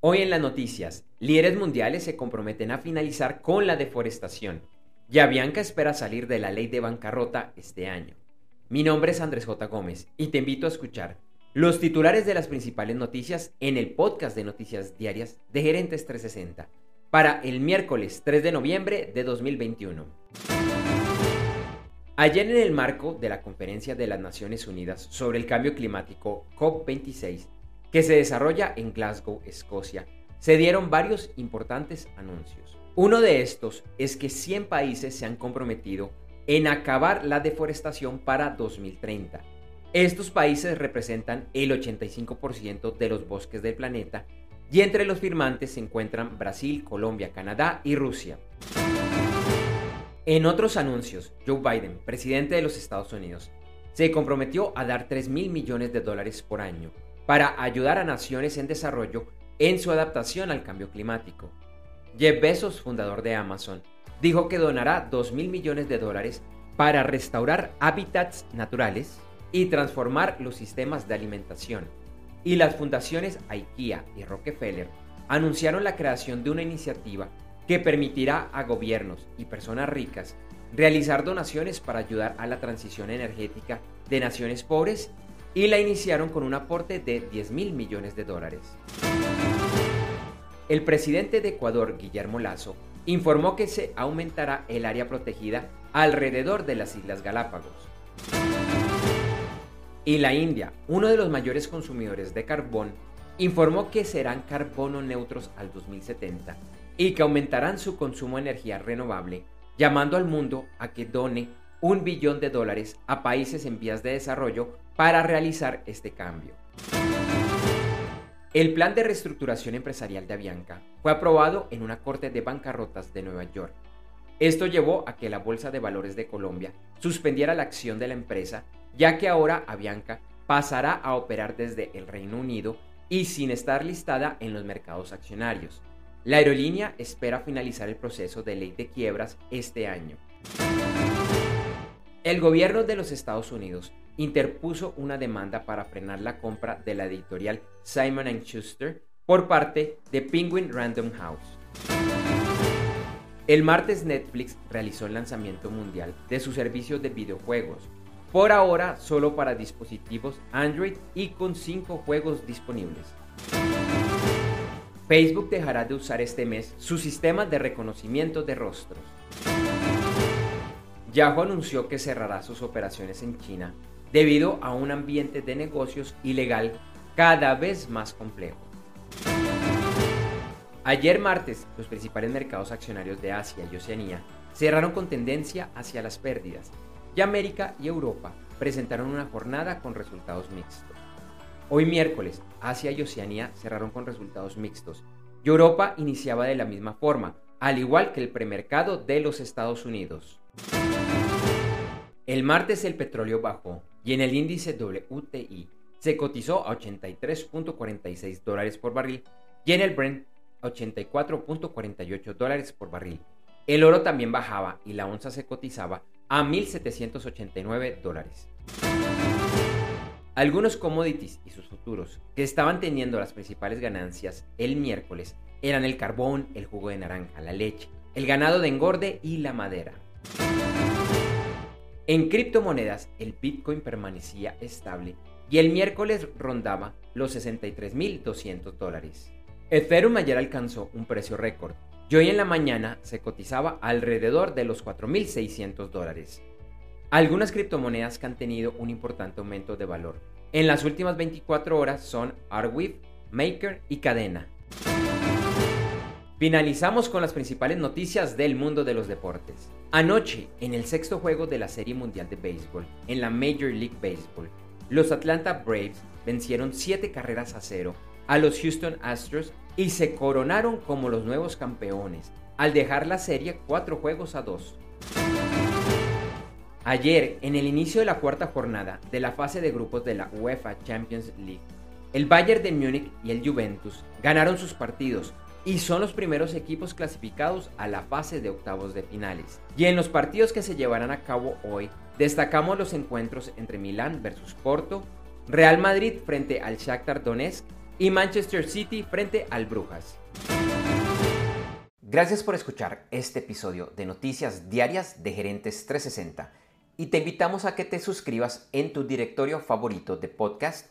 Hoy en las noticias, líderes mundiales se comprometen a finalizar con la deforestación. Ya Bianca espera salir de la ley de bancarrota este año. Mi nombre es Andrés J. Gómez y te invito a escuchar los titulares de las principales noticias en el podcast de noticias diarias de Gerentes 360 para el miércoles 3 de noviembre de 2021. Ayer en el marco de la Conferencia de las Naciones Unidas sobre el Cambio Climático COP26, que se desarrolla en Glasgow, Escocia, se dieron varios importantes anuncios. Uno de estos es que 100 países se han comprometido en acabar la deforestación para 2030. Estos países representan el 85% de los bosques del planeta y entre los firmantes se encuentran Brasil, Colombia, Canadá y Rusia. En otros anuncios, Joe Biden, presidente de los Estados Unidos, se comprometió a dar 3 mil millones de dólares por año para ayudar a naciones en desarrollo en su adaptación al cambio climático. Jeff Bezos, fundador de Amazon, dijo que donará 2 mil millones de dólares para restaurar hábitats naturales y transformar los sistemas de alimentación. Y las fundaciones IKEA y Rockefeller anunciaron la creación de una iniciativa que permitirá a gobiernos y personas ricas realizar donaciones para ayudar a la transición energética de naciones pobres y la iniciaron con un aporte de 10 mil millones de dólares. El presidente de Ecuador, Guillermo Lazo, informó que se aumentará el área protegida alrededor de las Islas Galápagos. Y la India, uno de los mayores consumidores de carbón, informó que serán carbono neutros al 2070 y que aumentarán su consumo de energía renovable, llamando al mundo a que done un billón de dólares a países en vías de desarrollo para realizar este cambio. El plan de reestructuración empresarial de Avianca fue aprobado en una corte de bancarrotas de Nueva York. Esto llevó a que la Bolsa de Valores de Colombia suspendiera la acción de la empresa, ya que ahora Avianca pasará a operar desde el Reino Unido y sin estar listada en los mercados accionarios. La aerolínea espera finalizar el proceso de ley de quiebras este año. El gobierno de los Estados Unidos interpuso una demanda para frenar la compra de la editorial Simon ⁇ Schuster por parte de Penguin Random House. El martes Netflix realizó el lanzamiento mundial de su servicio de videojuegos, por ahora solo para dispositivos Android y con 5 juegos disponibles. Facebook dejará de usar este mes su sistema de reconocimiento de rostros. Yahoo anunció que cerrará sus operaciones en China debido a un ambiente de negocios ilegal cada vez más complejo. Ayer martes, los principales mercados accionarios de Asia y Oceanía cerraron con tendencia hacia las pérdidas y América y Europa presentaron una jornada con resultados mixtos. Hoy miércoles, Asia y Oceanía cerraron con resultados mixtos y Europa iniciaba de la misma forma, al igual que el premercado de los Estados Unidos. El martes el petróleo bajó y en el índice WTI se cotizó a 83.46 dólares por barril y en el Brent a 84.48 dólares por barril. El oro también bajaba y la onza se cotizaba a 1.789 dólares. Algunos commodities y sus futuros que estaban teniendo las principales ganancias el miércoles eran el carbón, el jugo de naranja, la leche, el ganado de engorde y la madera. En criptomonedas, el Bitcoin permanecía estable y el miércoles rondaba los 63.200 dólares. Ethereum ayer alcanzó un precio récord y hoy en la mañana se cotizaba alrededor de los 4.600 dólares. Algunas criptomonedas que han tenido un importante aumento de valor en las últimas 24 horas son Arweave, Maker y Cadena. Finalizamos con las principales noticias del mundo de los deportes. Anoche, en el sexto juego de la Serie Mundial de Béisbol, en la Major League Baseball, los Atlanta Braves vencieron 7 carreras a 0 a los Houston Astros y se coronaron como los nuevos campeones, al dejar la serie 4 juegos a 2. Ayer, en el inicio de la cuarta jornada de la fase de grupos de la UEFA Champions League, el Bayern de Múnich y el Juventus ganaron sus partidos y son los primeros equipos clasificados a la fase de octavos de finales. Y en los partidos que se llevarán a cabo hoy, destacamos los encuentros entre Milán versus Porto, Real Madrid frente al Shakhtar Donetsk y Manchester City frente al Brujas. Gracias por escuchar este episodio de Noticias Diarias de Gerentes 360 y te invitamos a que te suscribas en tu directorio favorito de podcast